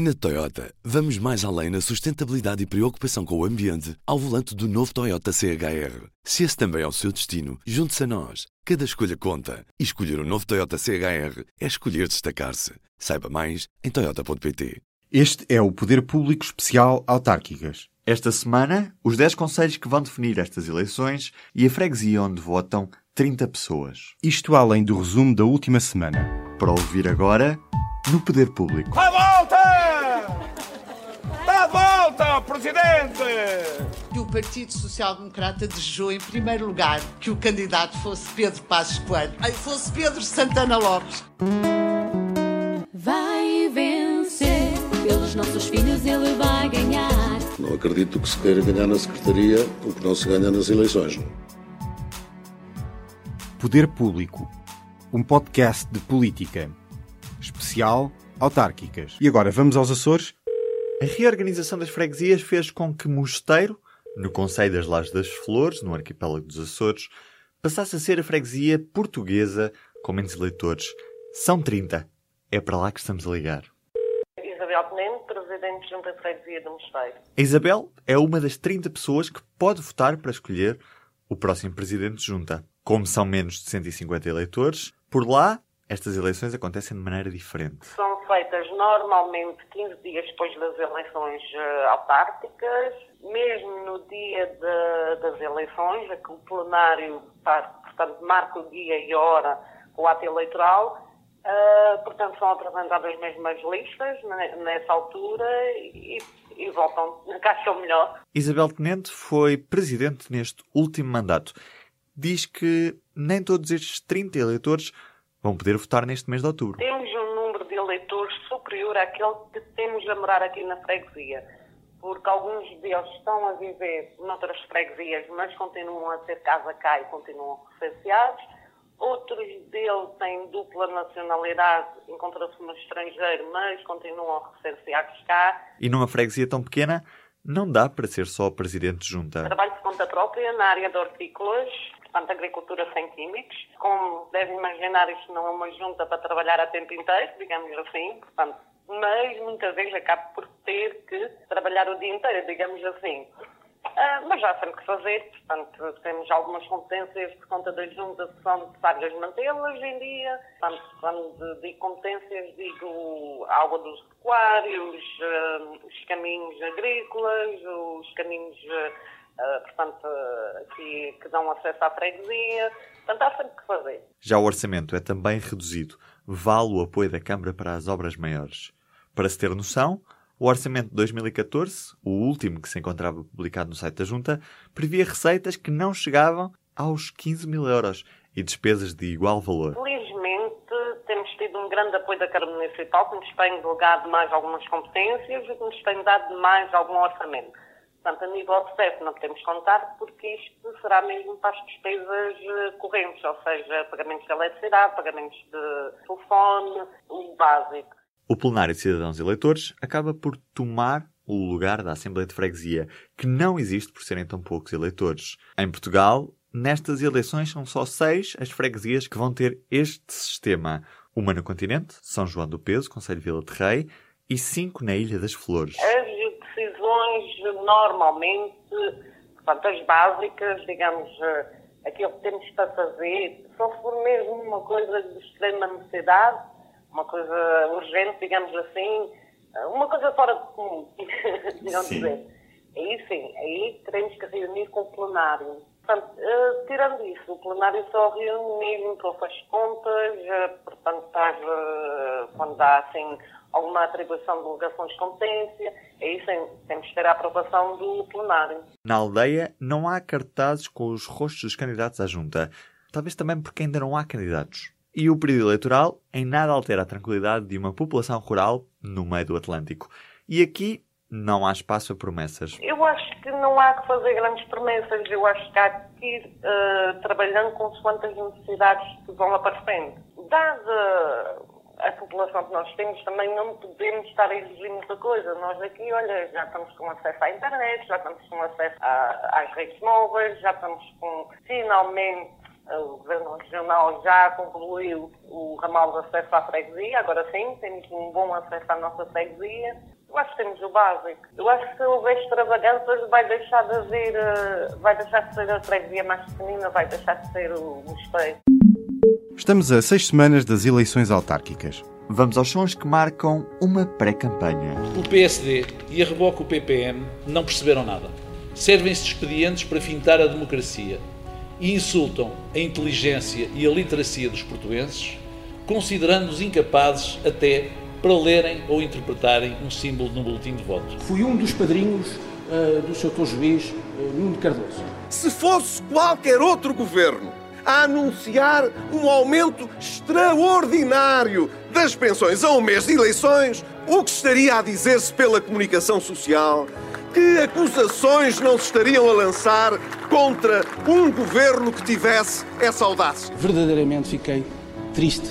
Na Toyota, vamos mais além na sustentabilidade e preocupação com o ambiente ao volante do novo Toyota CHR. Se esse também é o seu destino, junte-se a nós. Cada escolha conta. E escolher o um novo Toyota CHR é escolher destacar-se. Saiba mais em Toyota.pt. Este é o Poder Público Especial Autárquicas. Esta semana, os 10 conselhos que vão definir estas eleições e a freguesia onde votam 30 pessoas. Isto além do resumo da última semana. Para ouvir agora, no Poder Público. À Presidente! E o Partido Social Democrata desejou, em primeiro lugar, que o candidato fosse Pedro Passos Coelho. Ai, fosse Pedro Santana Lopes. Vai vencer, pelos nossos filhos ele vai ganhar. Não acredito que se queira ganhar na Secretaria o que não se ganha nas eleições. Poder Público, um podcast de política. Especial Autárquicas. E agora vamos aos Açores? A reorganização das freguesias fez com que Mosteiro, no Conselho das Lajes das Flores, no arquipélago dos Açores, passasse a ser a freguesia portuguesa com menos eleitores. São 30. É para lá que estamos a ligar. Isabel Peneno, Presidente de Junta de Freguesia do Mosteiro. A Isabel é uma das 30 pessoas que pode votar para escolher o próximo Presidente de Junta. Como são menos de 150 eleitores, por lá estas eleições acontecem de maneira diferente. São feitas normalmente 15 dias depois das eleições uh, autárquicas, mesmo no dia de, das eleições, que o plenário, portanto, marca o dia e a hora o ato eleitoral. Uh, portanto, são apresentadas mesmo as listas nessa altura e, e votam na caixa melhor. Isabel Tenente foi presidente neste último mandato. Diz que nem todos estes 30 eleitores vão poder votar neste mês de outubro. Temos um eleitores superior àquele que temos a morar aqui na freguesia, porque alguns deles estão a viver noutras freguesias, mas continuam a ter casa cá e continuam recenseados. Outros deles têm dupla nacionalidade, encontram-se no estrangeiro, mas continuam recenseados cá. E numa freguesia tão pequena, não dá para ser só presidente de junta. Trabalho de conta própria na área de hortícolas, portanto, agricultura sem químicos. Como devem imaginar, isto não é uma junta para trabalhar a tempo inteiro, digamos assim, portanto, mas muitas vezes acabo por ter que trabalhar o dia inteiro, digamos assim. Uh, mas já sempre que fazer, portanto, temos algumas competências por conta da junta que são necessárias mantê-las em dia. Portanto, quando digo competências, digo água dos pecuários, uh, os caminhos agrícolas, os caminhos Uh, portanto, uh, que, que, dão acesso à freguesia. Portanto, há sempre que fazer. Já o orçamento é também reduzido. Vale o apoio da Câmara para as obras maiores. Para se ter noção, o orçamento de 2014, o último que se encontrava publicado no site da Junta, previa receitas que não chegavam aos 15 mil euros e despesas de igual valor. Felizmente, temos tido um grande apoio da Câmara Municipal, que nos tem delegado mais algumas competências e que nos tem dado mais algum orçamento. Portanto, a nível de CEF não podemos contar porque isto será mesmo para as despesas eh, correntes, ou seja, pagamentos de eletricidade, pagamentos de telefone, o básico. O plenário de cidadãos eleitores acaba por tomar o lugar da Assembleia de Freguesia, que não existe por serem tão poucos eleitores. Em Portugal, nestas eleições são só seis as freguesias que vão ter este sistema. Uma no continente, São João do Peso, Conselho de Vila de Rei, e cinco na Ilha das Flores. Decisões, normalmente, portanto, as básicas, digamos, eh, aquilo que temos para fazer, só se for mesmo uma coisa de extrema necessidade, uma coisa urgente, digamos assim, eh, uma coisa fora de comum, digamos dizer. Aí sim, aí teremos que reunir com o plenário. Portanto, uh, tirando isso, o plenário só reúne mesmo para as contas, uh, portanto, estás, uh, quando há assim alguma atribuição de delegações de competência, aí sim, temos que ter a aprovação do plenário. Na aldeia não há cartazes com os rostos dos candidatos à junta. Talvez também porque ainda não há candidatos. E o período eleitoral em nada altera a tranquilidade de uma população rural no meio do Atlântico. E aqui não há espaço a promessas. Eu acho que não há que fazer grandes promessas. Eu acho que há que ir uh, trabalhando consoante as necessidades que vão aparecendo. Dada a população que nós temos, também não podemos estar a exigir muita coisa. Nós aqui, olha, já estamos com acesso à internet, já estamos com acesso a, às redes móveis, já estamos com, finalmente, O Governo Regional já concluiu o ramal de acesso à freguesia, agora sim, temos um bom acesso à nossa freguesia. Eu acho que temos o básico. Eu acho que se houver extravagâncias vai deixar de haver, eh, vai deixar de ser a freguesia mais pequenina, vai deixar de ser o, o esteio. Estamos a seis semanas das eleições autárquicas. Vamos aos sons que marcam uma pré-campanha. O PSD e a reboque o PPM não perceberam nada. Servem-se de expedientes para fintar a democracia e insultam a inteligência e a literacia dos portugueses, considerando-os incapazes até para lerem ou interpretarem um símbolo no boletim de voto. Fui um dos padrinhos uh, do Sr. Juiz uh, Nuno Cardoso. Se fosse qualquer outro governo a anunciar um aumento extraordinário das pensões a um mês de eleições, o que estaria a dizer-se pela comunicação social? Que acusações não se estariam a lançar contra um governo que tivesse essa audácia? Verdadeiramente fiquei triste.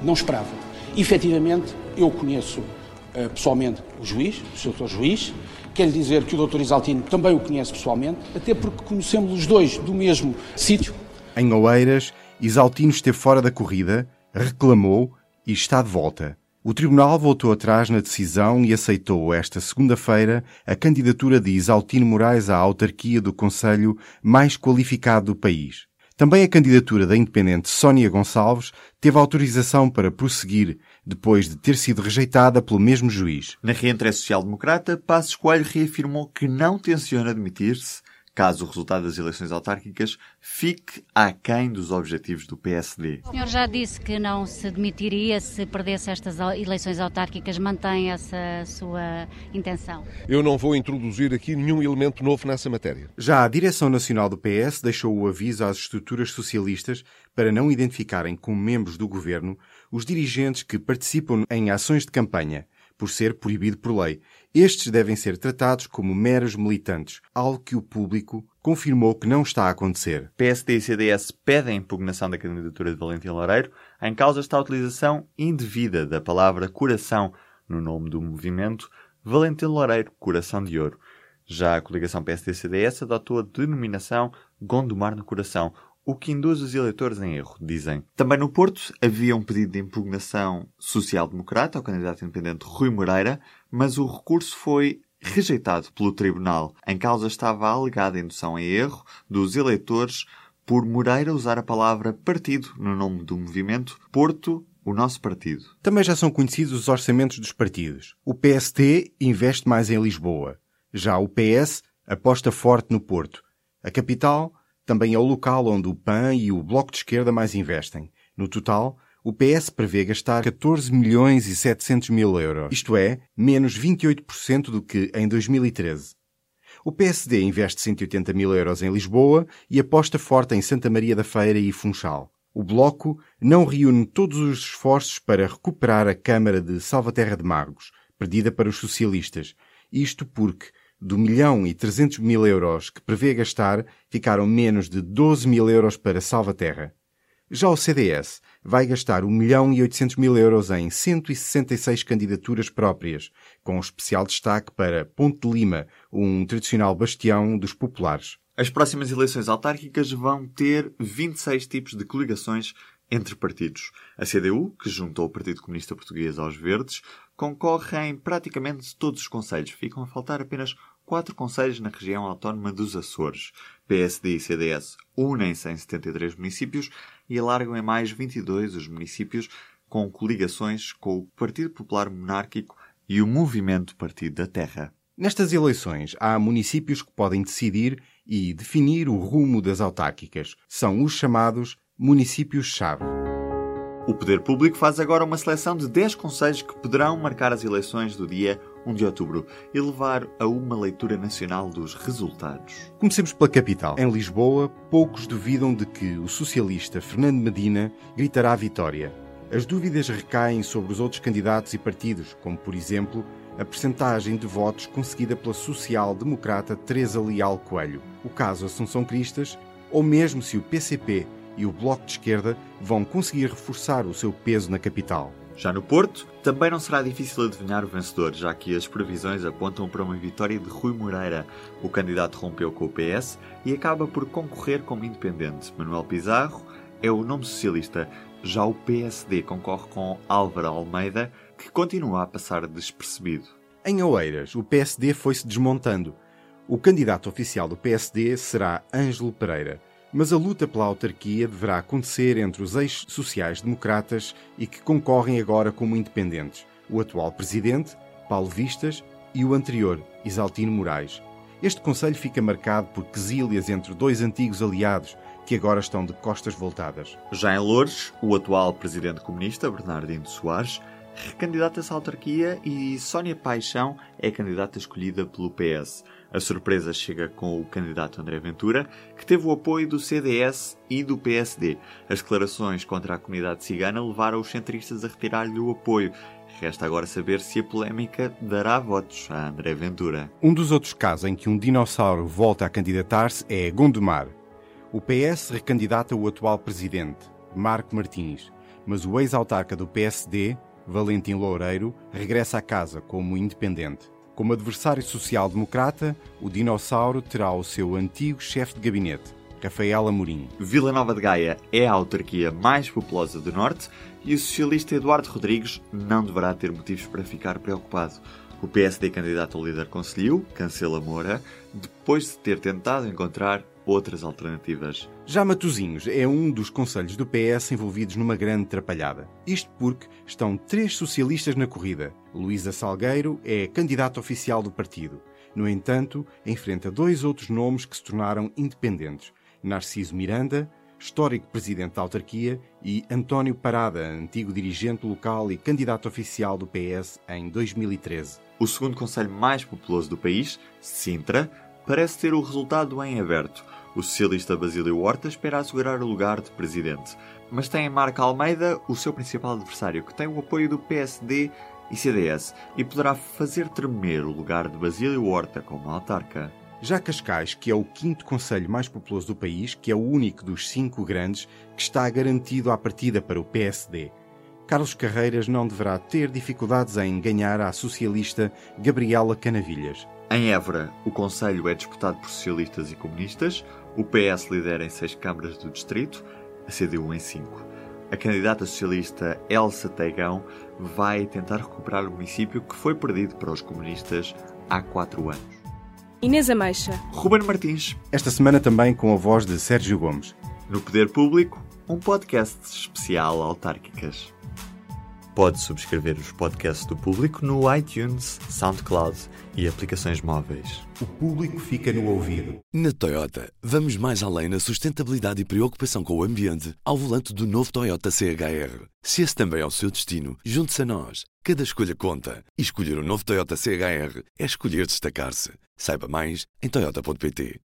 Não esperava. Efetivamente, eu conheço uh, pessoalmente o juiz, o Sr. Juiz. Quero dizer que o Dr. Isaltino também o conhece pessoalmente, até porque conhecemos os dois do mesmo sítio. Em Oeiras, Isaltino esteve fora da corrida, reclamou e está de volta. O Tribunal voltou atrás na decisão e aceitou esta segunda-feira a candidatura de Isaltino Moraes à autarquia do Conselho mais qualificado do país. Também a candidatura da independente Sónia Gonçalves teve autorização para prosseguir depois de ter sido rejeitada pelo mesmo juiz. Na reentrée social-democrata, Passos Coelho reafirmou que não tenciona admitir-se caso o resultado das eleições autárquicas fique aquém dos objetivos do PSD. O senhor já disse que não se demitiria se perdesse estas eleições autárquicas. Mantém essa sua intenção? Eu não vou introduzir aqui nenhum elemento novo nessa matéria. Já a direção nacional do PS deixou o aviso às estruturas socialistas para não identificarem como membros do governo os dirigentes que participam em ações de campanha por ser proibido por lei. Estes devem ser tratados como meros militantes, algo que o público confirmou que não está a acontecer. PSD e CDS pedem a impugnação da candidatura de Valentim Loureiro. Em causa está a utilização indevida da palavra coração no nome do movimento Valentim Loureiro, Coração de Ouro. Já a coligação PSD-CDS adotou a denominação Gondomar no Coração, o que induz os eleitores em erro, dizem. Também no Porto havia um pedido de impugnação social-democrata ao candidato independente Rui Moreira, mas o recurso foi rejeitado pelo tribunal. Em causa estava a alegada indução em erro dos eleitores por Moreira usar a palavra partido no nome do movimento Porto o nosso partido. Também já são conhecidos os orçamentos dos partidos. O PST investe mais em Lisboa. Já o PS aposta forte no Porto. A capital também é o local onde o PAN e o Bloco de Esquerda mais investem. No total, o PS prevê gastar 14 milhões e 700 mil euros, isto é, menos 28% do que em 2013. O PSD investe 180 mil euros em Lisboa e aposta forte em Santa Maria da Feira e Funchal. O Bloco não reúne todos os esforços para recuperar a Câmara de Salvaterra de Magos, perdida para os socialistas. Isto porque do milhão e 300 mil euros que prevê gastar, ficaram menos de 12 mil euros para Salvaterra. Já o CDS vai gastar 1 milhão e 800 mil euros em 166 candidaturas próprias, com especial destaque para Ponte de Lima, um tradicional bastião dos populares. As próximas eleições autárquicas vão ter 26 tipos de coligações entre partidos. A CDU, que juntou o Partido Comunista Português aos Verdes, concorre em praticamente todos os conselhos. Ficam a faltar apenas quatro conselhos na região autónoma dos Açores. PSD e CDS unem-se em 73 municípios e alargam em mais 22 os municípios com coligações com o Partido Popular Monárquico e o Movimento Partido da Terra. Nestas eleições, há municípios que podem decidir e definir o rumo das autárquicas. São os chamados municípios-chave. O Poder Público faz agora uma seleção de 10 conselhos que poderão marcar as eleições do dia 1 de outubro e levar a uma leitura nacional dos resultados. Comecemos pela capital. Em Lisboa, poucos duvidam de que o socialista Fernando Medina gritará a vitória. As dúvidas recaem sobre os outros candidatos e partidos, como, por exemplo, a percentagem de votos conseguida pela social-democrata Teresa Leal Coelho, o caso Assunção Cristas, ou mesmo se o PCP e o Bloco de Esquerda vão conseguir reforçar o seu peso na capital. Já no Porto, também não será difícil adivinhar o vencedor, já que as previsões apontam para uma vitória de Rui Moreira. O candidato rompeu com o PS e acaba por concorrer como independente. Manuel Pizarro é o nome socialista. Já o PSD concorre com Álvaro Almeida, que continua a passar despercebido. Em Oeiras, o PSD foi-se desmontando. O candidato oficial do PSD será Ângelo Pereira mas a luta pela autarquia deverá acontecer entre os ex-sociais-democratas e que concorrem agora como independentes, o atual presidente, Paulo Vistas, e o anterior, Isaltino Moraes. Este conselho fica marcado por quesílias entre dois antigos aliados que agora estão de costas voltadas. Já em Lourdes, o atual presidente comunista, Bernardino Soares, recandidata-se à autarquia e Sónia Paixão é candidata escolhida pelo PS. A surpresa chega com o candidato André Ventura, que teve o apoio do CDS e do PSD. As declarações contra a comunidade cigana levaram os centristas a retirar-lhe o apoio. Resta agora saber se a polémica dará votos a André Ventura. Um dos outros casos em que um dinossauro volta a candidatar-se é Gondomar. O PS recandidata o atual presidente, Marco Martins, mas o ex-autarca do PSD, Valentim Loureiro, regressa a casa como independente. Como adversário social-democrata, o dinossauro terá o seu antigo chefe de gabinete, Rafael Amorim. Vila Nova de Gaia é a autarquia mais populosa do Norte e o socialista Eduardo Rodrigues não deverá ter motivos para ficar preocupado. O PSD candidato ao líder conselho, Cancela Moura, depois de ter tentado encontrar outras alternativas. Já Matosinhos é um dos conselhos do PS envolvidos numa grande trapalhada. Isto porque estão três socialistas na corrida. Luísa Salgueiro é candidata oficial do partido. No entanto, enfrenta dois outros nomes que se tornaram independentes: Narciso Miranda, histórico presidente da autarquia, e António Parada, antigo dirigente local e candidato oficial do PS em 2013. O segundo conselho mais populoso do país, Sintra, parece ter o resultado em aberto. O socialista Basílio Horta espera assegurar o lugar de presidente, mas tem em Marca Almeida o seu principal adversário, que tem o apoio do PSD e CDS, e poderá fazer tremer o lugar de Basílio Horta como autarca. Já Cascais, que é o quinto conselho mais populoso do país, que é o único dos cinco grandes que está garantido à partida para o PSD. Carlos Carreiras não deverá ter dificuldades em ganhar a socialista Gabriela Canavilhas. Em Évora, o Conselho é disputado por socialistas e comunistas, o PS lidera em seis câmaras do distrito, a CDU em cinco. A candidata socialista Elsa Teigão vai tentar recuperar o município que foi perdido para os comunistas há quatro anos. Inês Ameixa. Ruben Martins. Esta semana também com a voz de Sérgio Gomes. No Poder Público, um podcast especial autárquicas. Pode subscrever os podcasts do Público no iTunes, SoundCloud e aplicações móveis. O público fica no ouvido. Na Toyota, vamos mais além na sustentabilidade e preocupação com o ambiente ao volante do novo Toyota CHR. Se esse também é o seu destino, junte-se a nós. Cada escolha conta. E escolher o um novo Toyota CHR é escolher destacar-se. Saiba mais em Toyota.pt.